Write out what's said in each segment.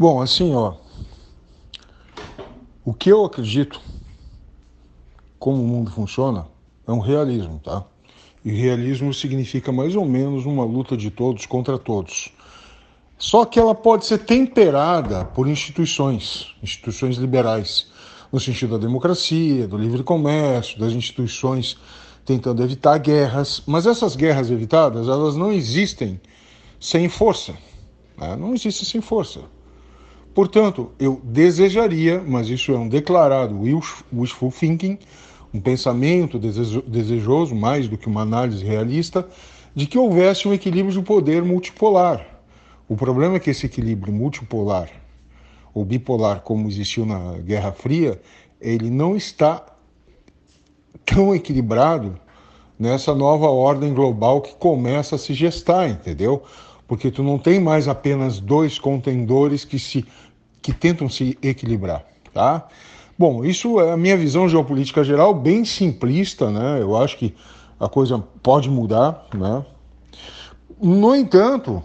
Bom, assim, ó, o que eu acredito, como o mundo funciona, é um realismo, tá? E realismo significa mais ou menos uma luta de todos contra todos. Só que ela pode ser temperada por instituições, instituições liberais, no sentido da democracia, do livre comércio, das instituições tentando evitar guerras. Mas essas guerras evitadas, elas não existem sem força. Né? Não existem sem força. Portanto, eu desejaria, mas isso é um declarado wishful thinking, um pensamento desejoso, mais do que uma análise realista, de que houvesse um equilíbrio de poder multipolar. O problema é que esse equilíbrio multipolar, ou bipolar, como existiu na Guerra Fria, ele não está tão equilibrado nessa nova ordem global que começa a se gestar, entendeu? Porque tu não tem mais apenas dois contendores que se que tentam se equilibrar, tá? Bom, isso é a minha visão geopolítica geral, bem simplista, né? Eu acho que a coisa pode mudar, né? No entanto,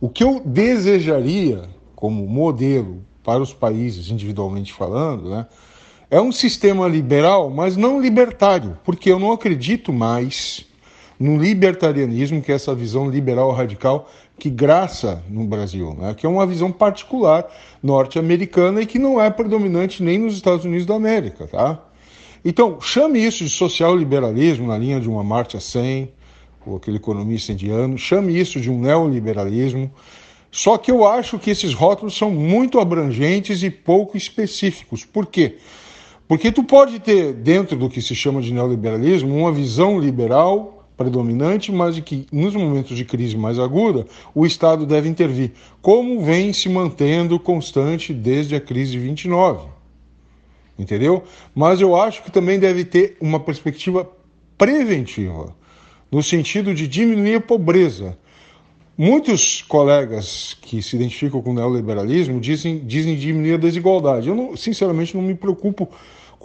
o que eu desejaria como modelo para os países individualmente falando, né, é um sistema liberal, mas não libertário, porque eu não acredito mais no libertarianismo, que é essa visão liberal radical que graça no Brasil, né? que é uma visão particular norte-americana e que não é predominante nem nos Estados Unidos da América. Tá? Então, chame isso de social-liberalismo na linha de uma Amartya Sen, ou aquele economista indiano, chame isso de um neoliberalismo, só que eu acho que esses rótulos são muito abrangentes e pouco específicos. Por quê? Porque tu pode ter, dentro do que se chama de neoliberalismo, uma visão liberal predominante, mas que nos momentos de crise mais aguda o Estado deve intervir, como vem se mantendo constante desde a crise de 29. Entendeu? Mas eu acho que também deve ter uma perspectiva preventiva, no sentido de diminuir a pobreza. Muitos colegas que se identificam com o neoliberalismo dizem, dizem diminuir a desigualdade. Eu, não, sinceramente, não me preocupo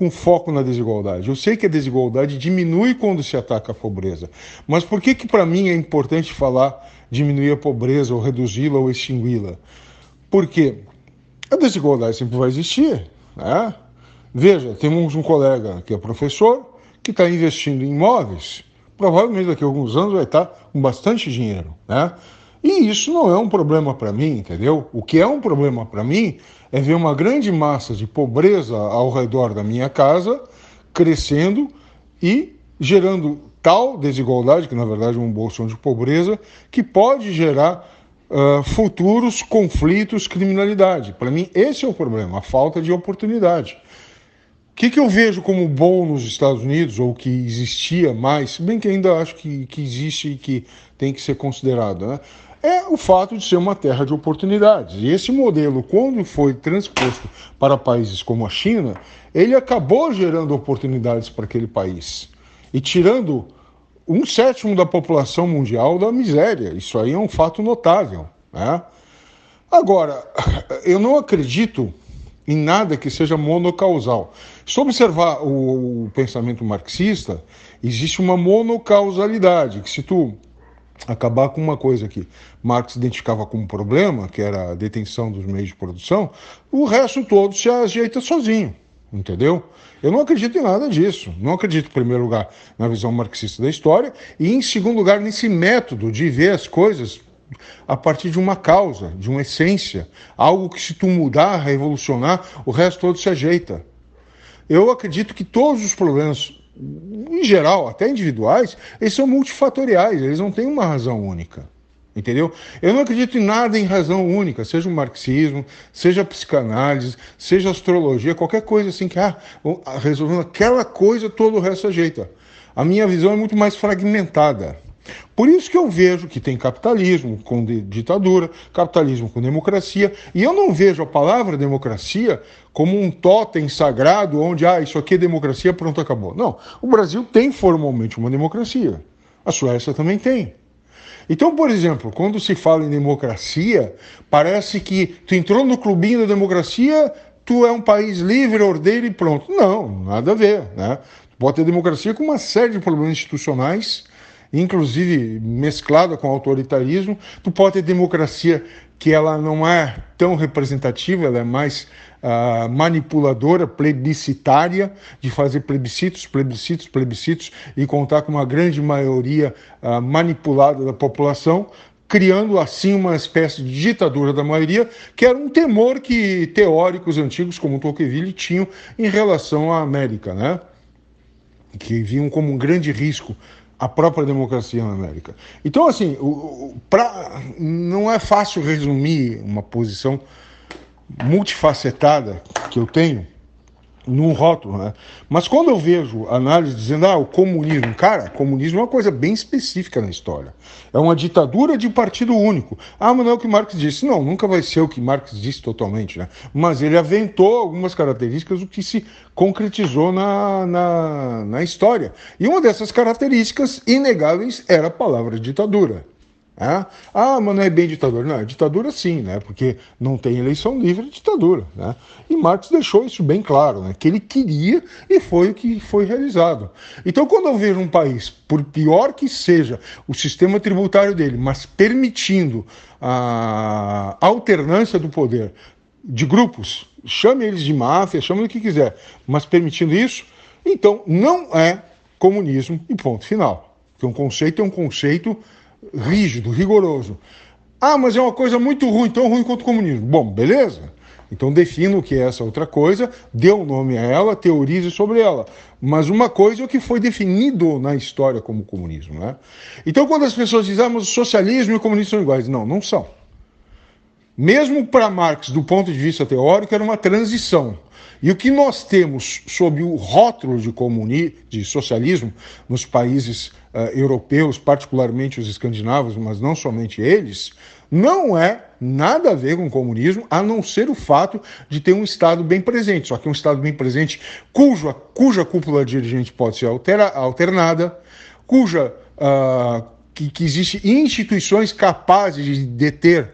com foco na desigualdade. Eu sei que a desigualdade diminui quando se ataca a pobreza, mas por que que para mim é importante falar diminuir a pobreza ou reduzi-la ou extingui-la? Porque a desigualdade sempre vai existir, né? Veja, temos um colega que é professor que está investindo em imóveis, provavelmente daqui a alguns anos vai estar com bastante dinheiro, né? E isso não é um problema para mim, entendeu? O que é um problema para mim é ver uma grande massa de pobreza ao redor da minha casa crescendo e gerando tal desigualdade, que na verdade é um bolsão de pobreza, que pode gerar uh, futuros conflitos, criminalidade. Para mim, esse é o problema, a falta de oportunidade. O que, que eu vejo como bom nos Estados Unidos, ou que existia mais, bem que ainda acho que, que existe e que tem que ser considerado, né? É o fato de ser uma terra de oportunidades. E esse modelo, quando foi transposto para países como a China, ele acabou gerando oportunidades para aquele país e tirando um sétimo da população mundial da miséria. Isso aí é um fato notável. Né? Agora, eu não acredito em nada que seja monocausal. Se observar o, o pensamento marxista, existe uma monocausalidade, que se tu acabar com uma coisa que Marx identificava como problema, que era a detenção dos meios de produção, o resto todo se ajeita sozinho, entendeu? Eu não acredito em nada disso. Não acredito, em primeiro lugar, na visão marxista da história, e em segundo lugar, nesse método de ver as coisas a partir de uma causa, de uma essência, algo que se tu mudar, revolucionar, o resto todo se ajeita. Eu acredito que todos os problemas em geral, até individuais, eles são multifatoriais, eles não têm uma razão única. Entendeu? Eu não acredito em nada em razão única, seja o marxismo, seja a psicanálise, seja a astrologia, qualquer coisa assim que, ah, resolvendo aquela coisa, todo o resto ajeita. A minha visão é muito mais fragmentada. Por isso que eu vejo que tem capitalismo com ditadura, capitalismo com democracia, e eu não vejo a palavra democracia como um totem sagrado onde, ah, isso aqui é democracia, pronto, acabou. Não, o Brasil tem formalmente uma democracia. A Suécia também tem. Então, por exemplo, quando se fala em democracia, parece que tu entrou no clubinho da democracia, tu é um país livre, ordeiro e pronto. Não, nada a ver, né? Pode ter democracia com uma série de problemas institucionais inclusive mesclada com autoritarismo. Tu pode ter democracia que ela não é tão representativa, ela é mais uh, manipuladora, plebiscitária, de fazer plebiscitos, plebiscitos, plebiscitos e contar com uma grande maioria uh, manipulada da população, criando assim uma espécie de ditadura da maioria, que era um temor que teóricos antigos como Tocqueville tinham em relação à América, né? que viam como um grande risco a própria democracia na América. Então, assim, o, o, pra, não é fácil resumir uma posição multifacetada que eu tenho num rótulo, né? Mas quando eu vejo análise dizendo, ah, o comunismo, cara, comunismo é uma coisa bem específica na história. É uma ditadura de partido único. Ah, mas não é o que Marx disse. Não, nunca vai ser o que Marx disse totalmente, né? Mas ele aventou algumas características do que se concretizou na, na, na história. E uma dessas características inegáveis era a palavra ditadura. É? Ah, mas não é bem ditadura. Não, é ditadura sim, né? porque não tem eleição livre, é ditadura. Né? E Marx deixou isso bem claro, né? que ele queria e foi o que foi realizado. Então, quando eu vejo um país, por pior que seja o sistema tributário dele, mas permitindo a alternância do poder de grupos, chame eles de máfia, chame o que quiser, mas permitindo isso, então não é comunismo e ponto final. Porque um conceito é um conceito rígido, rigoroso. Ah, mas é uma coisa muito ruim, tão ruim quanto o comunismo. Bom, beleza. Então defina o que é essa outra coisa, dê um nome a ela, teorize sobre ela. Mas uma coisa é o que foi definido na história como comunismo. Né? Então quando as pessoas dizem, ah, mas o socialismo e o comunismo são iguais. Não, não são. Mesmo para Marx, do ponto de vista teórico, era uma transição. E o que nós temos sob o rótulo de, comuni de socialismo nos países uh, europeus, particularmente os escandinavos, mas não somente eles, não é nada a ver com o comunismo, a não ser o fato de ter um Estado bem presente. Só que um Estado bem presente cuja, cuja cúpula dirigente pode ser altera, alternada, cuja uh, que, que existe instituições capazes de deter,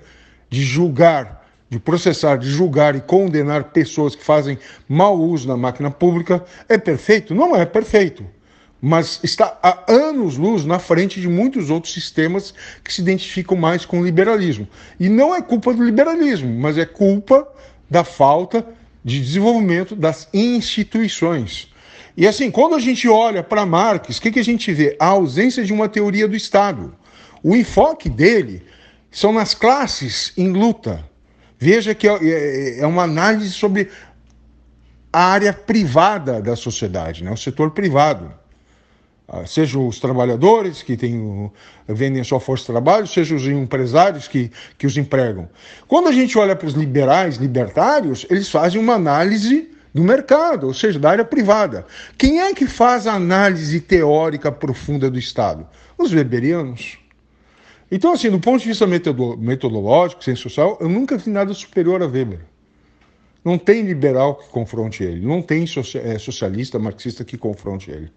de julgar de processar, de julgar e condenar pessoas que fazem mau uso da máquina pública é perfeito? Não é perfeito. Mas está há anos-luz na frente de muitos outros sistemas que se identificam mais com o liberalismo. E não é culpa do liberalismo, mas é culpa da falta de desenvolvimento das instituições. E assim, quando a gente olha para Marx, o que, que a gente vê? A ausência de uma teoria do Estado. O enfoque dele são nas classes em luta, Veja que é, é, é uma análise sobre a área privada da sociedade, né? o setor privado. Ah, seja os trabalhadores que têm, vendem a sua força de trabalho, seja os empresários que, que os empregam. Quando a gente olha para os liberais, libertários, eles fazem uma análise do mercado, ou seja, da área privada. Quem é que faz a análise teórica profunda do Estado? Os weberianos. Então, assim, do ponto de vista metodológico, social, eu nunca vi nada superior a Weber. Não tem liberal que confronte ele, não tem é, socialista, marxista que confronte ele.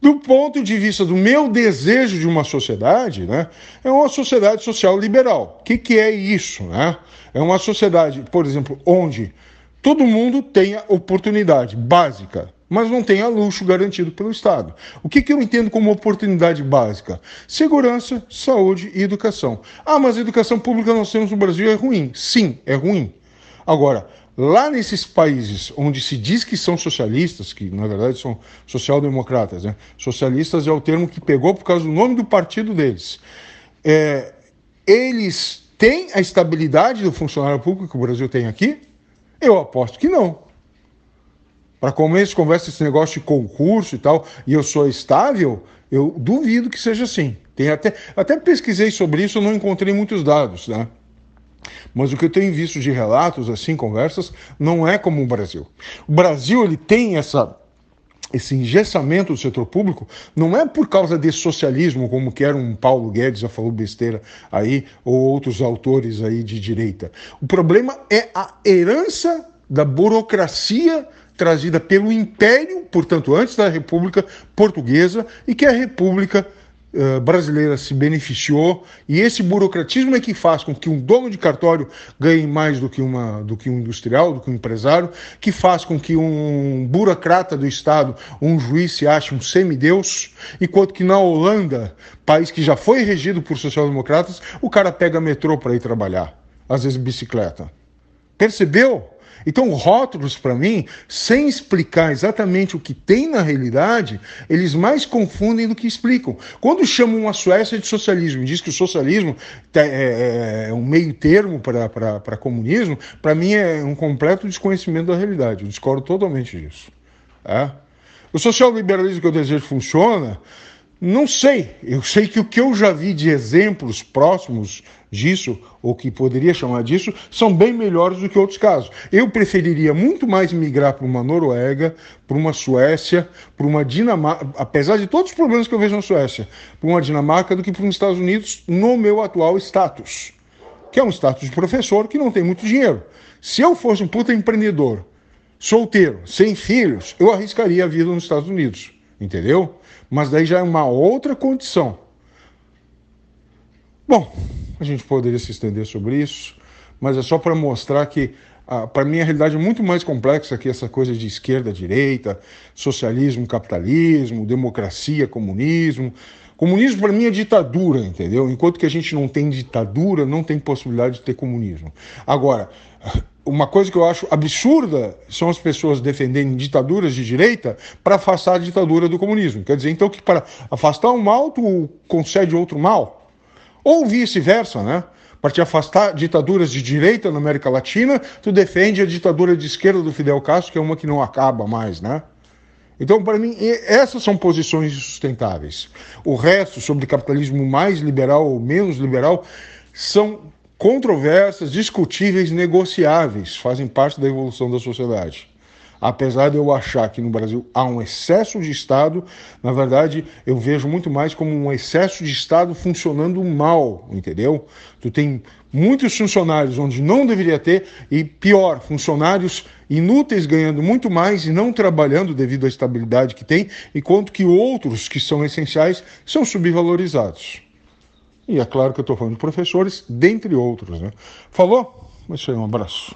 Do ponto de vista do meu desejo de uma sociedade, né, é uma sociedade social liberal. O que, que é isso? Né? É uma sociedade, por exemplo, onde todo mundo tenha oportunidade básica mas não tem a luxo garantido pelo Estado. O que, que eu entendo como oportunidade básica? Segurança, saúde e educação. Ah, mas a educação pública nós temos no Brasil é ruim. Sim, é ruim. Agora, lá nesses países onde se diz que são socialistas, que na verdade são social-democratas, né? socialistas é o termo que pegou por causa do nome do partido deles, é, eles têm a estabilidade do funcionário público que o Brasil tem aqui? Eu aposto que não. Para começo de conversa, esse negócio de concurso e tal, e eu sou estável, eu duvido que seja assim. Tem até, até pesquisei sobre isso, não encontrei muitos dados, né? Mas o que eu tenho visto de relatos, assim, conversas, não é como o Brasil. O Brasil, ele tem essa esse engessamento do setor público não é por causa desse socialismo, como que era um Paulo Guedes já falou besteira aí, ou outros autores aí de direita. O problema é a herança da burocracia trazida pelo Império, portanto, antes da República Portuguesa, e que a República uh, brasileira se beneficiou, e esse burocratismo é que faz com que um dono de cartório ganhe mais do que, uma, do que um industrial, do que um empresário, que faz com que um burocrata do Estado, um juiz se ache um semideus, enquanto que na Holanda, país que já foi regido por social-democratas, o cara pega metrô para ir trabalhar, às vezes bicicleta. Percebeu? Então, rótulos, para mim, sem explicar exatamente o que tem na realidade, eles mais confundem do que explicam. Quando chamam a Suécia de socialismo e diz que o socialismo é, é, é um meio termo para comunismo, para mim é um completo desconhecimento da realidade. Eu discordo totalmente disso. É? O social-liberalismo que eu desejo funciona não sei. Eu sei que o que eu já vi de exemplos próximos disso, ou que poderia chamar disso, são bem melhores do que outros casos. Eu preferiria muito mais migrar para uma Noruega, para uma Suécia, para uma Dinamarca, apesar de todos os problemas que eu vejo na Suécia, para uma Dinamarca do que para os Estados Unidos no meu atual status, que é um status de professor que não tem muito dinheiro. Se eu fosse um puta empreendedor, solteiro, sem filhos, eu arriscaria a vida nos Estados Unidos, entendeu? Mas daí já é uma outra condição. Bom, a gente poderia se estender sobre isso, mas é só para mostrar que, ah, para mim, a realidade é muito mais complexa que essa coisa de esquerda, direita, socialismo, capitalismo, democracia, comunismo. Comunismo para mim é ditadura, entendeu? Enquanto que a gente não tem ditadura, não tem possibilidade de ter comunismo. Agora, uma coisa que eu acho absurda são as pessoas defenderem ditaduras de direita para afastar a ditadura do comunismo. Quer dizer, então, que para afastar um mal, tu concede outro mal? Ou vice-versa, né? Para te afastar ditaduras de direita na América Latina, tu defende a ditadura de esquerda do Fidel Castro, que é uma que não acaba mais, né? Então, para mim, essas são posições sustentáveis. O resto, sobre capitalismo mais liberal ou menos liberal, são controversas, discutíveis, negociáveis, fazem parte da evolução da sociedade. Apesar de eu achar que no Brasil há um excesso de Estado, na verdade eu vejo muito mais como um excesso de Estado funcionando mal, entendeu? Tu tem muitos funcionários onde não deveria ter e pior, funcionários inúteis ganhando muito mais e não trabalhando devido à estabilidade que tem, enquanto que outros que são essenciais são subvalorizados. E é claro que eu estou falando de professores, dentre outros. Né? Falou? Isso aí, um abraço.